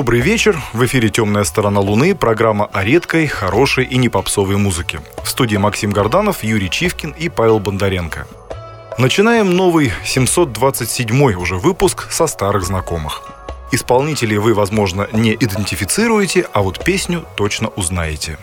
Добрый вечер. В эфире «Темная сторона Луны», программа о редкой, хорошей и непопсовой музыке. В студии Максим Горданов, Юрий Чивкин и Павел Бондаренко. Начинаем новый 727 уже выпуск со старых знакомых. Исполнителей вы, возможно, не идентифицируете, а вот песню точно узнаете.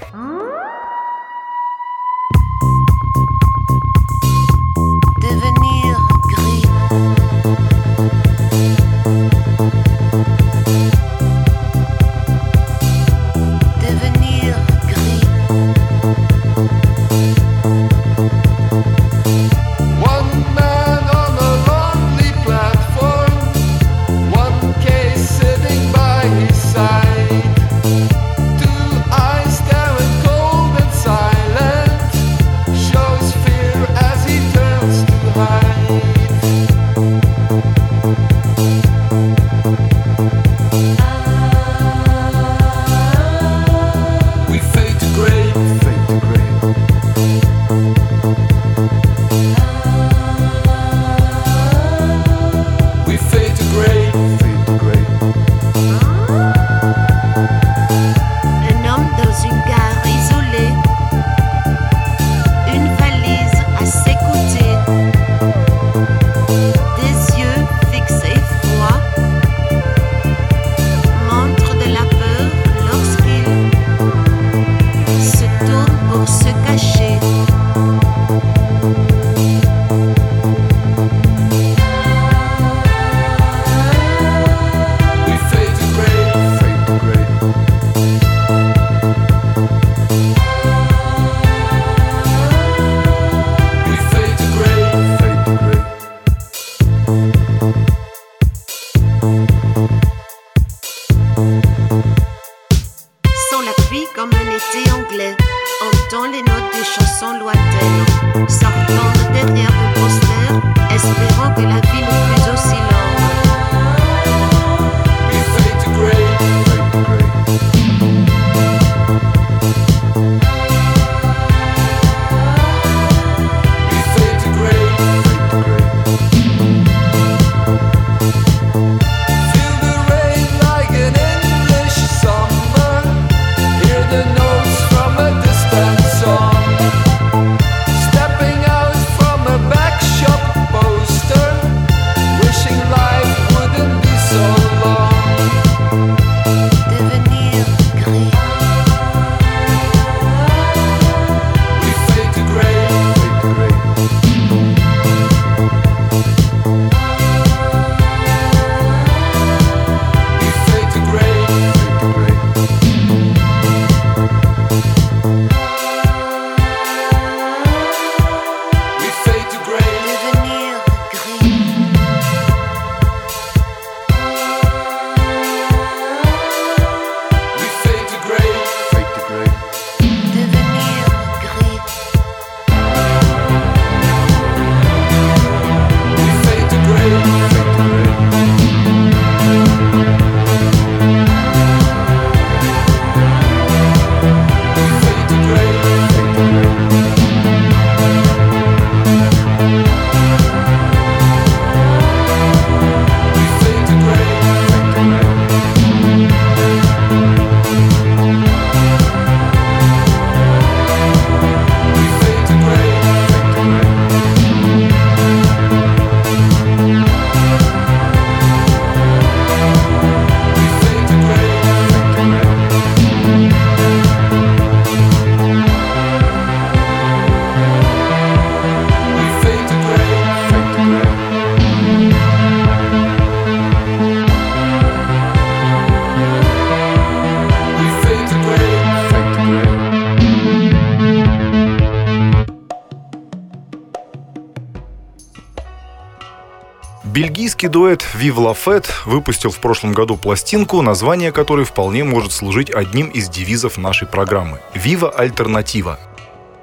Бельгийский дуэт Vive La выпустил в прошлом году пластинку, название которой вполне может служить одним из девизов нашей программы – «Viva Альтернатива».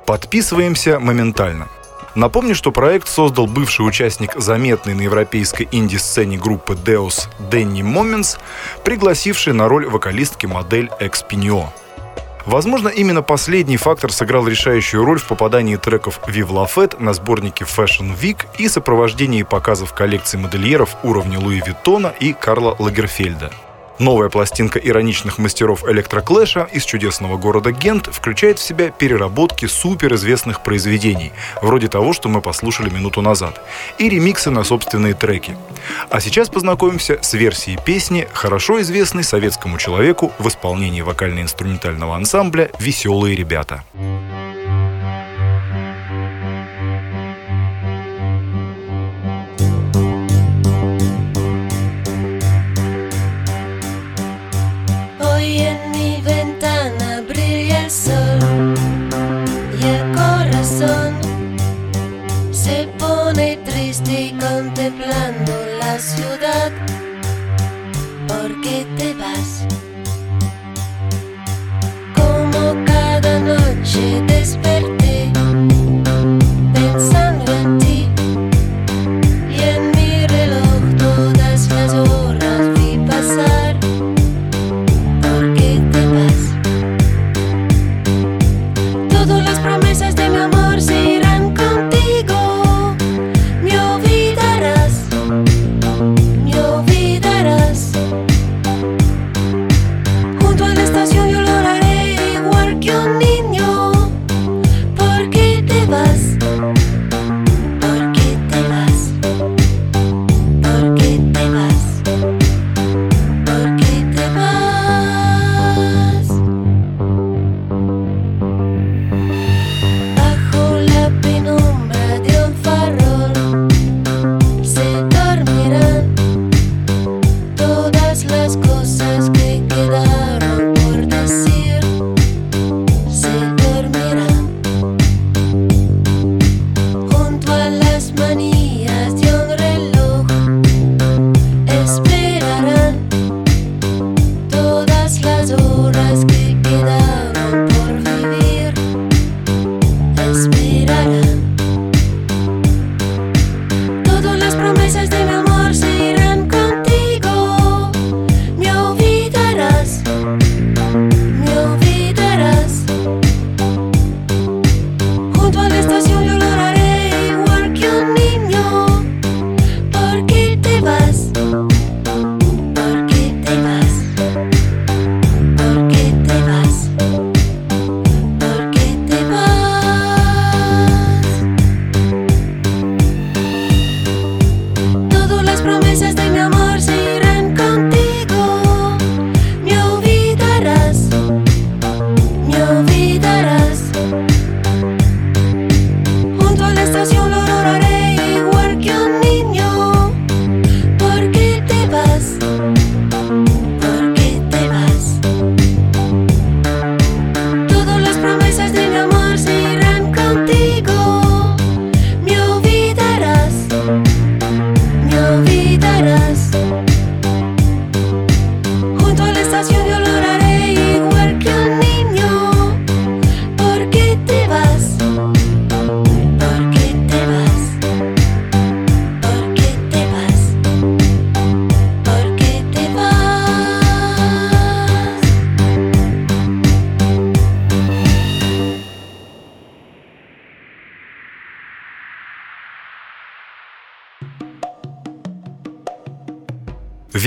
Подписываемся моментально. Напомню, что проект создал бывший участник заметной на европейской инди-сцене группы Deus Дэнни Моментс, пригласивший на роль вокалистки модель Экспинио. Возможно, именно последний фактор сыграл решающую роль в попадании треков Vive La Fête на сборники Fashion Week и сопровождении показов коллекций модельеров уровня Луи Виттона и Карла Лагерфельда. Новая пластинка ироничных мастеров электроклэша из чудесного города Гент включает в себя переработки суперизвестных произведений, вроде того, что мы послушали минуту назад, и ремиксы на собственные треки. А сейчас познакомимся с версией песни, хорошо известной советскому человеку в исполнении вокально-инструментального ансамбля «Веселые ребята». ciudad, ¿por qué te vas? Como cada noche despertar.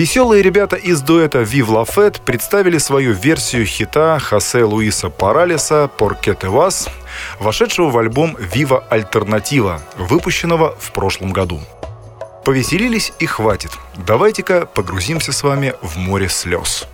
Веселые ребята из дуэта Vive La Fête представили свою версию хита Хосе Луиса Паралиса «Поркете Вас», вошедшего в альбом «Viva Альтернатива», выпущенного в прошлом году. Повеселились и хватит. Давайте-ка погрузимся с вами в море слез.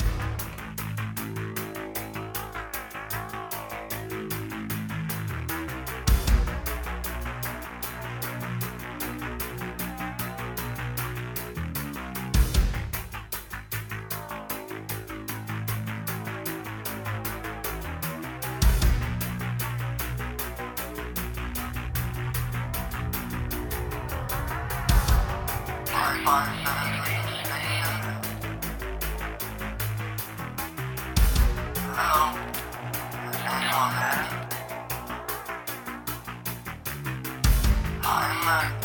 아.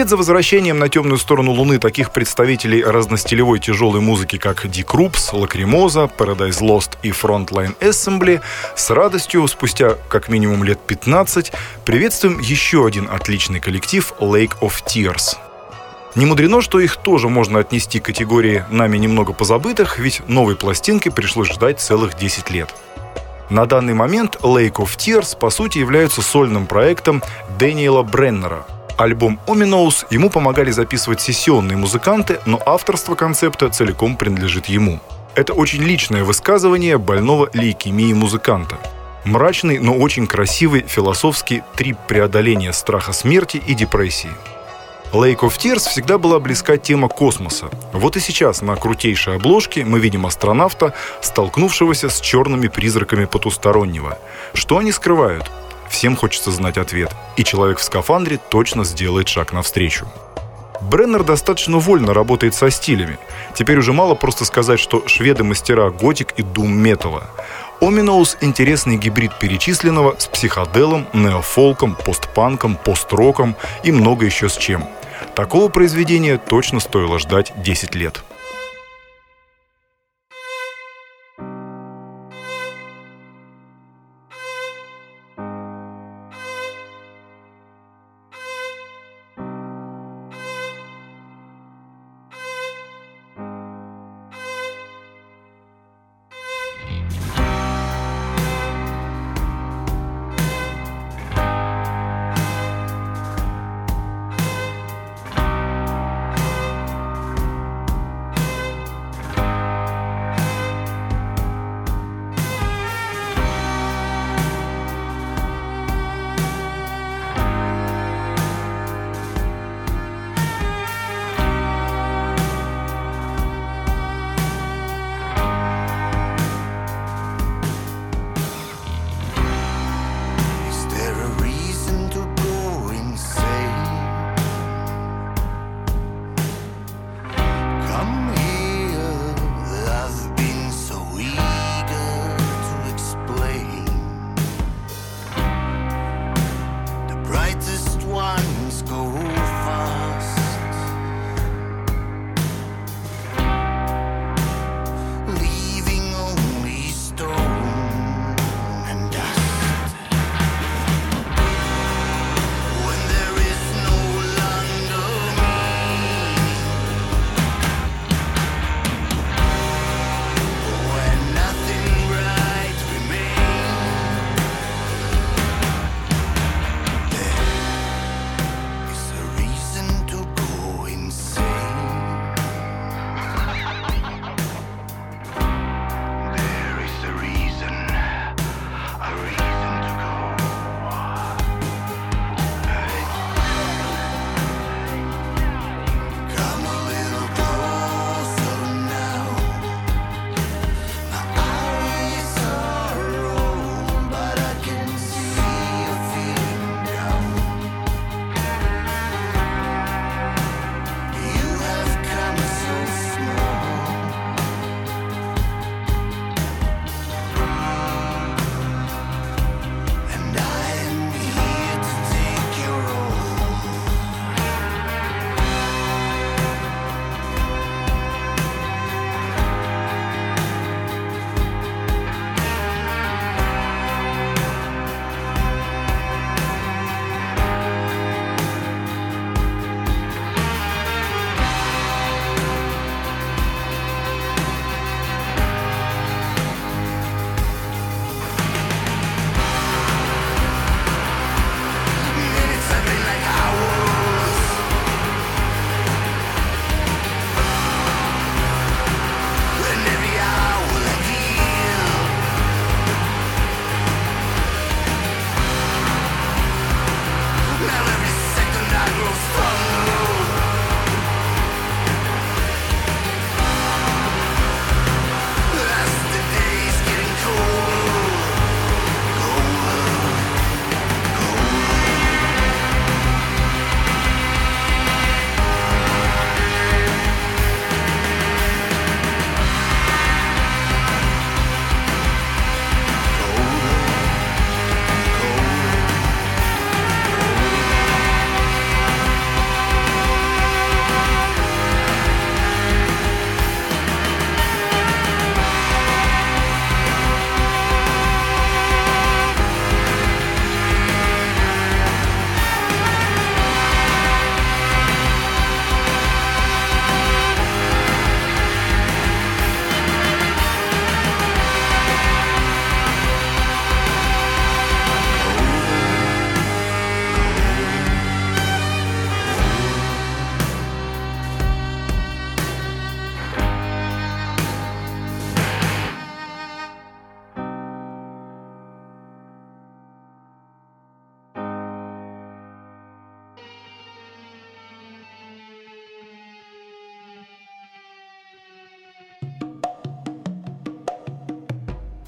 Вслед за возвращением на темную сторону Луны таких представителей разностилевой тяжелой музыки, как Die Krupps, Lacrimosa, Paradise Lost и Front Line Assembly, с радостью, спустя как минимум лет 15, приветствуем еще один отличный коллектив Lake of Tears. Не мудрено, что их тоже можно отнести к категории нами немного позабытых, ведь новой пластинки пришлось ждать целых 10 лет. На данный момент Lake of Tears по сути являются сольным проектом Дэниела Бреннера. Альбом Ominous ему помогали записывать сессионные музыканты, но авторство концепта целиком принадлежит ему. Это очень личное высказывание больного лейкемии музыканта. Мрачный, но очень красивый философский трип преодоления страха смерти и депрессии. Lake of Tears всегда была близка тема космоса. Вот и сейчас на крутейшей обложке мы видим астронавта, столкнувшегося с черными призраками потустороннего. Что они скрывают? Всем хочется знать ответ. И человек в скафандре точно сделает шаг навстречу. Бреннер достаточно вольно работает со стилями. Теперь уже мало просто сказать, что шведы мастера готик и дум-металла. Оминоус – интересный гибрид перечисленного с психоделом, неофолком, постпанком, пост-роком и много еще с чем – Такого произведения точно стоило ждать 10 лет. from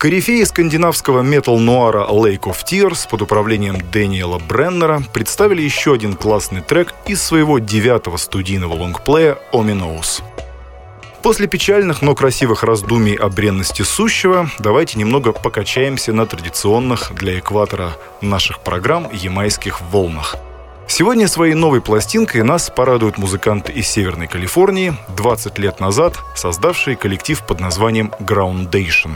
Корифеи скандинавского метал-нуара Lake of Tears под управлением Дэниела Бреннера представили еще один классный трек из своего девятого студийного лонгплея «Ominous». После печальных, но красивых раздумий о бренности сущего, давайте немного покачаемся на традиционных для экватора наших программ ямайских волнах. Сегодня своей новой пластинкой нас порадуют музыканты из Северной Калифорнии, 20 лет назад создавшие коллектив под названием Groundation.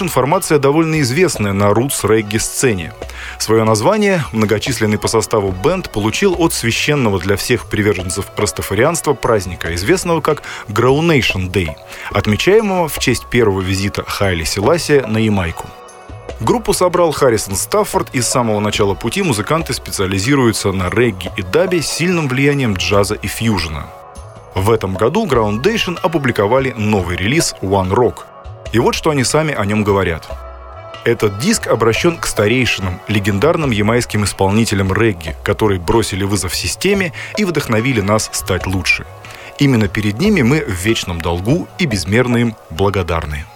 Groundation – формация довольно известная на рутс-регги-сцене. Свое название многочисленный по составу бенд получил от священного для всех приверженцев растафарианства праздника, известного как Groundation Day, отмечаемого в честь первого визита Хайли Селасия на Ямайку. Группу собрал Харрисон Стаффорд, и с самого начала пути музыканты специализируются на регги и дабе с сильным влиянием джаза и фьюжена. В этом году Groundation опубликовали новый релиз One Rock. И вот что они сами о нем говорят. Этот диск обращен к старейшинам, легендарным ямайским исполнителям регги, которые бросили вызов системе и вдохновили нас стать лучше. Именно перед ними мы в вечном долгу и безмерно им благодарны.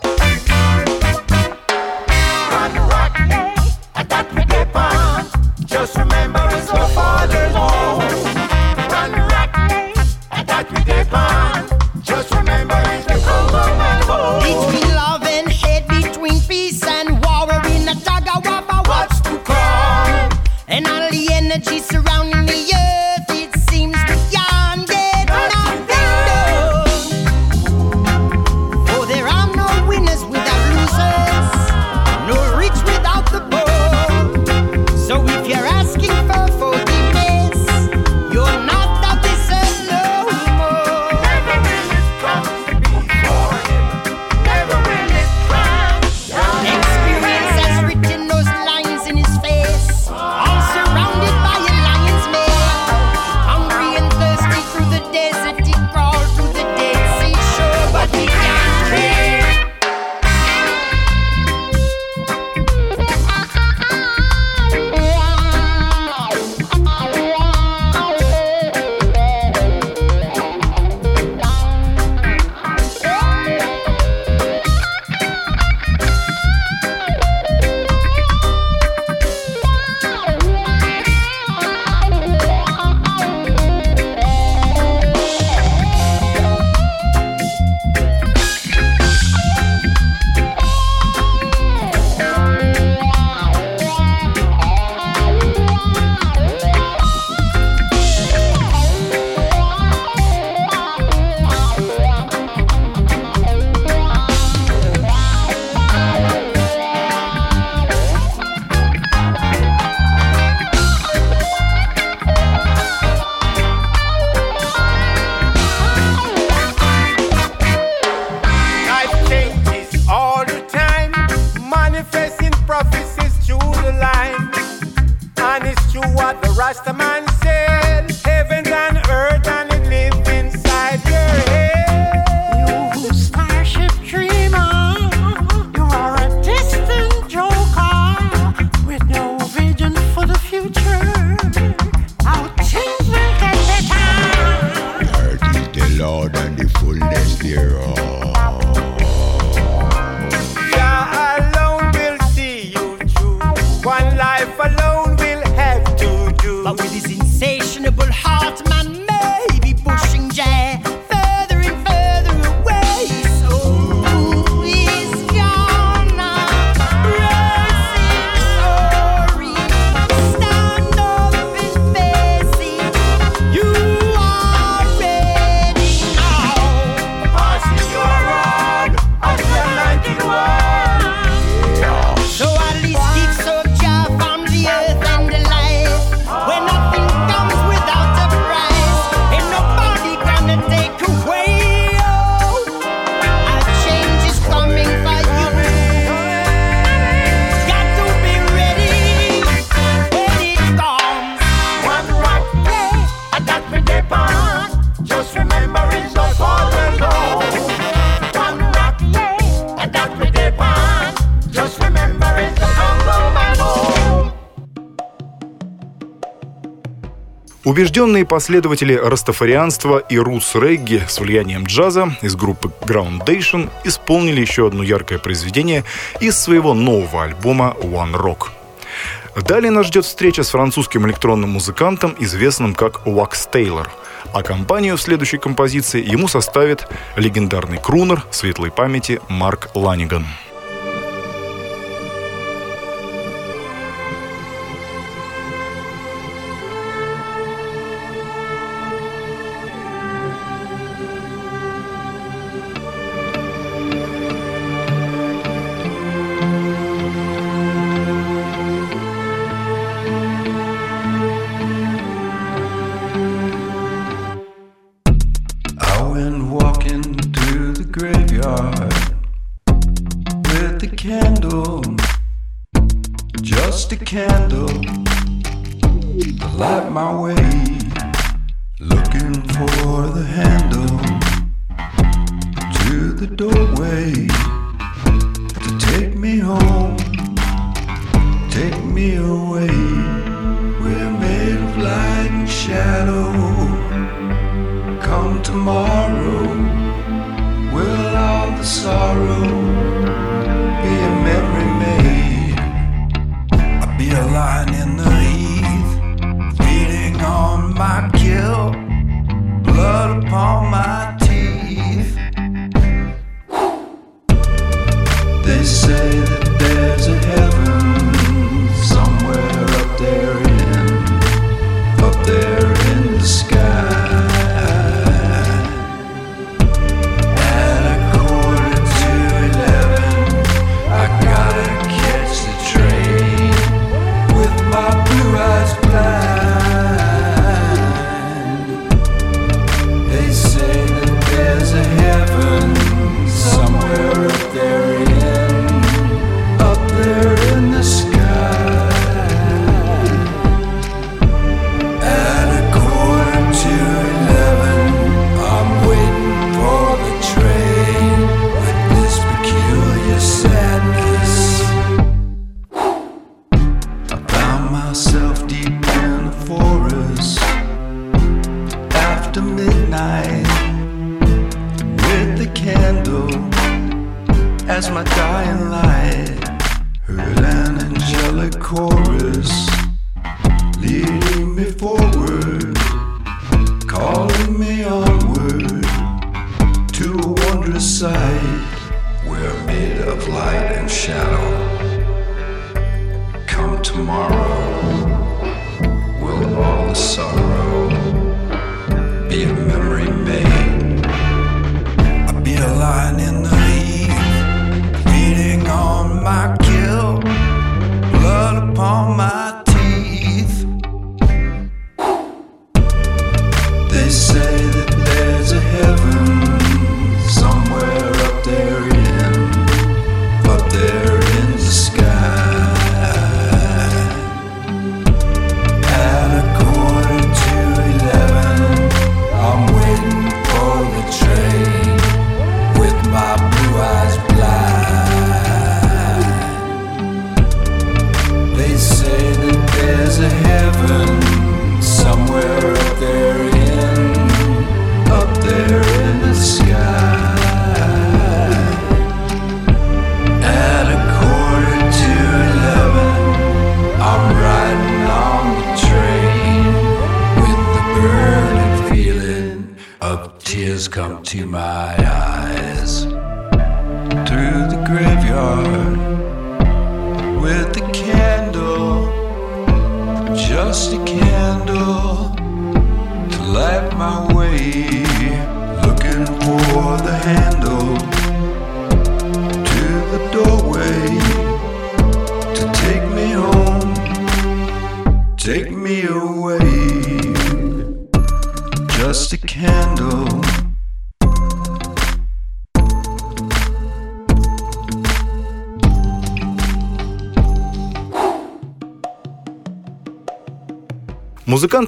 Убежденные последователи растафарианства и рутс-регги с влиянием джаза из группы Groundation исполнили еще одно яркое произведение из своего нового альбома One Rock. Далее нас ждет встреча с французским электронным музыкантом, известным как Wax Taylor, а компанию в следующей композиции ему составит легендарный крунер светлой памяти Марк Ланиган. Upon my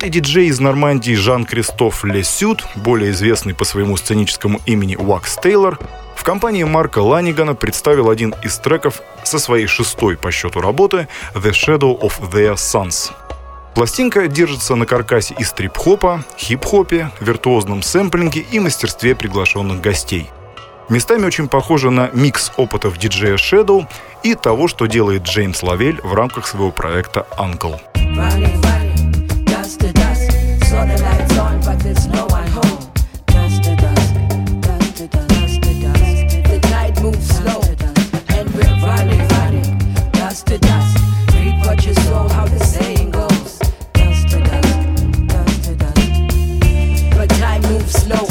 И диджей из Нормандии Жан-Кристоф Лесют, более известный по своему сценическому имени Wax Тейлор, в компании Марка Ланигана представил один из треков со своей шестой по счету работы «The Shadow of Their Sons». Пластинка держится на каркасе из трип-хопа, хип-хопе, виртуозном сэмплинге и мастерстве приглашенных гостей. Местами очень похоже на микс опытов диджея Shadow и того, что делает Джеймс Лавель в рамках своего проекта «Uncle». Dust to Saw the lights on, but there's no one home. Dust to dust, dust to dust. The tide moves slow, and we're running, running, dust to dust. Read what you sow, how the saying goes. Dust to dust, dust to dust. But time moves slow.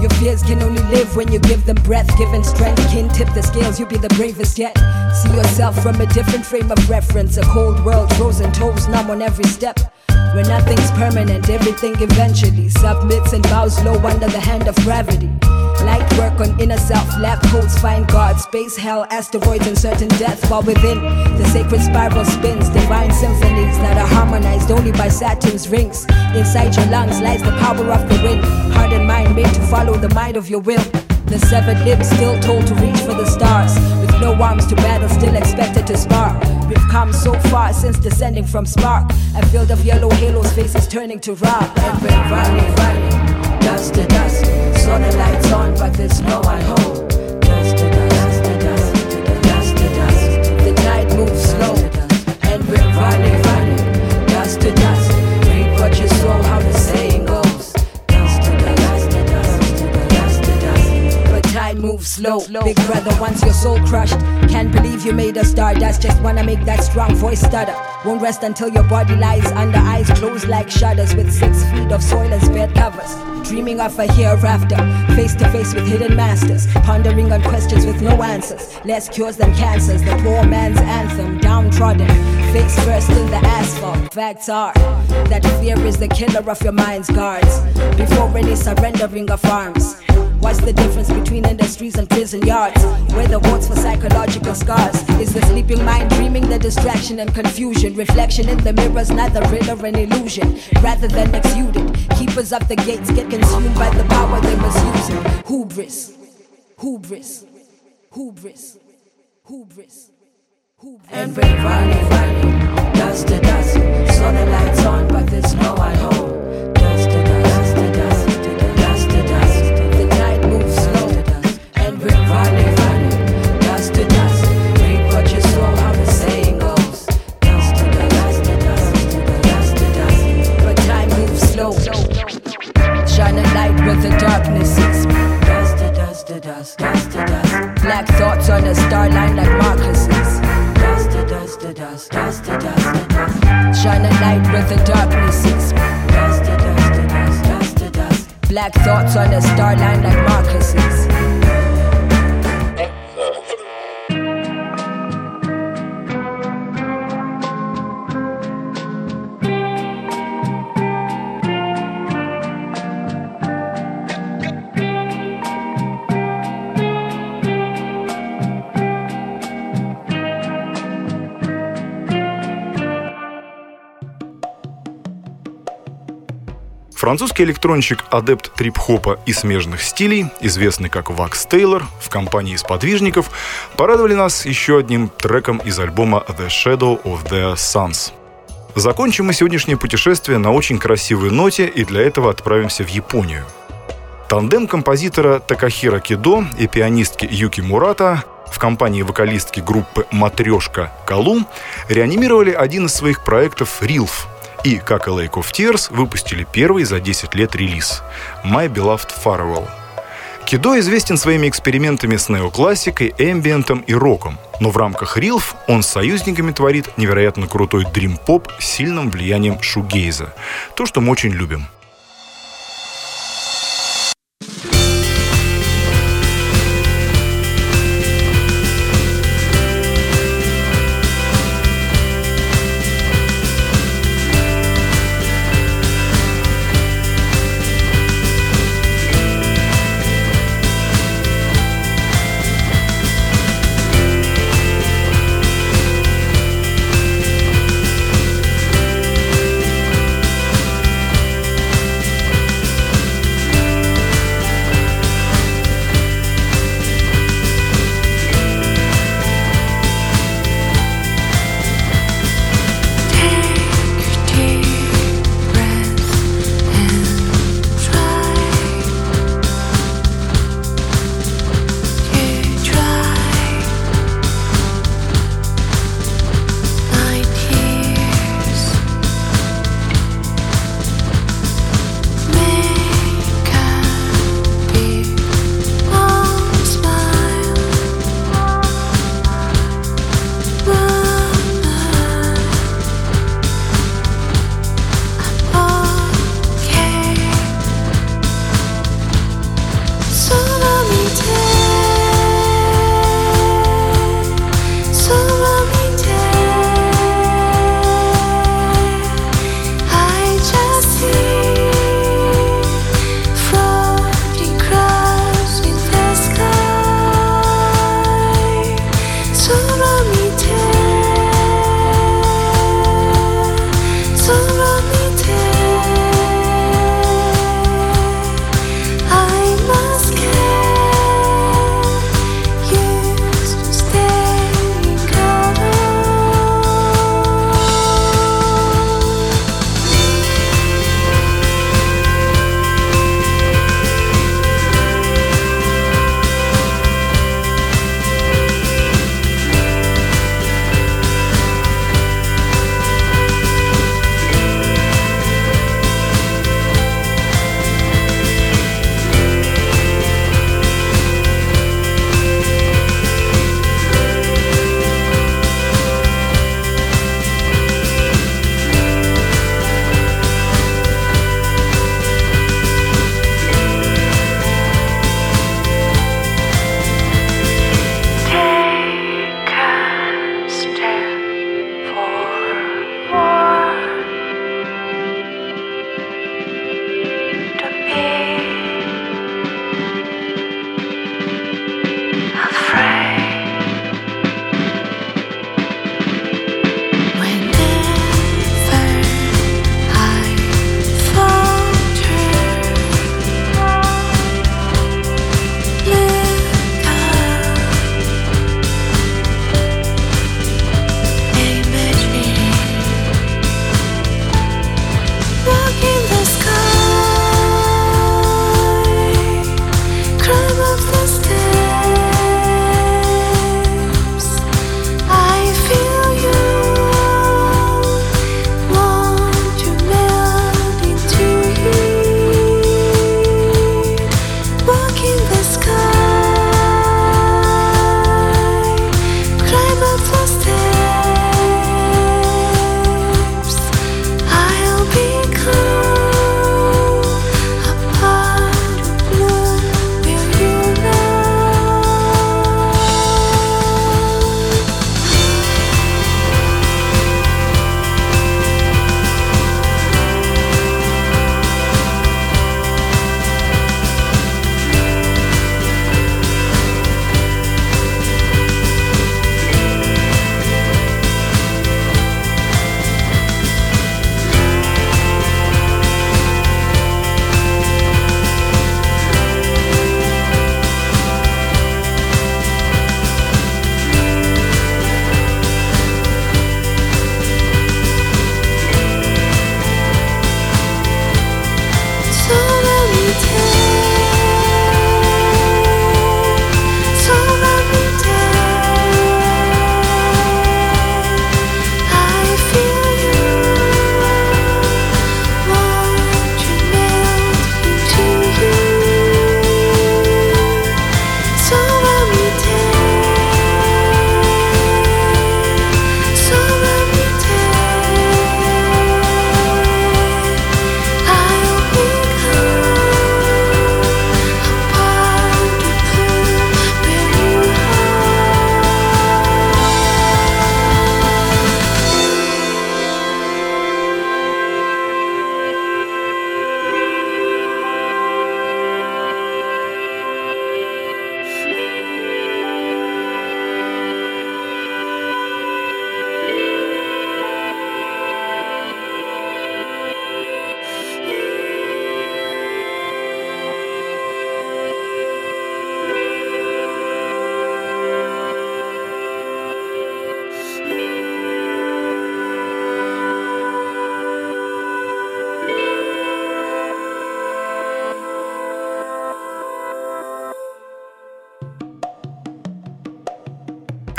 Your fears can only live when you give them breath. Strength can tip the scales, you'll be the bravest yet. See yourself from a different frame of reference. A cold world, frozen toes, numb on every step. Where nothing's permanent, everything eventually submits and bows low under the hand of gravity. Light work on inner self, lab codes find God, space, hell, asteroids, and certain death. While within the sacred spiral spins, divine symphonies that are harmonized only by Saturn's rings. Inside your lungs lies the power of the wind, heart and mind made to follow the might of your will. The severed limbs still told to reach for the stars, with no arms to battle, still expected to spark. We've come so far since descending from spark. A field of yellow halos, faces turning to rock. And we're running, running, dust to dust. Saw the lights on, but there's no one home. Big brother, once your soul crushed, can't believe you made a stardust. Just wanna make that strong voice stutter. Won't rest until your body lies under eyes closed like shutters with six feet of soil and bed covers. Dreaming of a hereafter, face to face with hidden masters, pondering on questions with no answers. Less cures than cancers, the poor man's anthem, downtrodden, face first in the asphalt. Facts are that fear is the killer of your mind's guards. Before any surrendering of arms. What's the difference between industries and prison yards? Where the votes for psychological scars? Is the sleeping mind dreaming the distraction and confusion? Reflection in the mirrors, neither real or an illusion. Rather than exuded, keepers of the gates get consumed by the power they misuse. Hubris, hubris, hubris, hubris. hubris. And we're running, running, dust to dust. Saw the lights on, but there's no one home. Dust dust, to dust. Black thoughts on a star line like Marcus's. Dust to dust to dust, dust to dust to dust. Shine a light where the darkness is. Dust to dust to dust, dust to dust. Black thoughts on a star line like Marcus's. Французский электронщик адепт трип-хопа и смежных стилей, известный как Вакс Тейлор, в компании сподвижников, порадовали нас еще одним треком из альбома The Shadow of the Suns. Закончим мы сегодняшнее путешествие на очень красивой ноте и для этого отправимся в Японию. Тандем композитора Такахира Кидо и пианистки Юки Мурата в компании вокалистки группы «Матрешка» Калум реанимировали один из своих проектов «Рилф», и, как и Lake of Tears, выпустили первый за 10 лет релиз «My Beloved Farewell». Кидо известен своими экспериментами с неоклассикой, эмбиентом и роком, но в рамках Рилф он с союзниками творит невероятно крутой дрим-поп с сильным влиянием шугейза. То, что мы очень любим.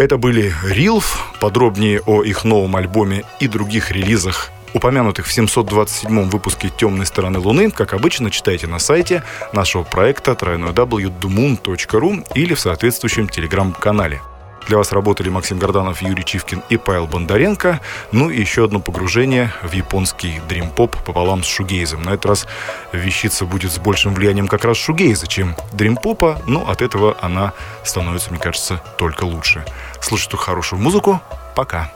Это были Рилф. Подробнее о их новом альбоме и других релизах упомянутых в 727 выпуске «Темной стороны Луны», как обычно, читайте на сайте нашего проекта www.dumoon.ru или в соответствующем телеграм-канале. Для вас работали Максим Горданов, Юрий Чивкин и Павел Бондаренко. Ну и еще одно погружение в японский дрим-поп пополам с шугейзом. На этот раз вещица будет с большим влиянием как раз шугейза, чем дрим-попа, но от этого она становится, мне кажется, только лучше. Слушайте хорошую музыку. Пока.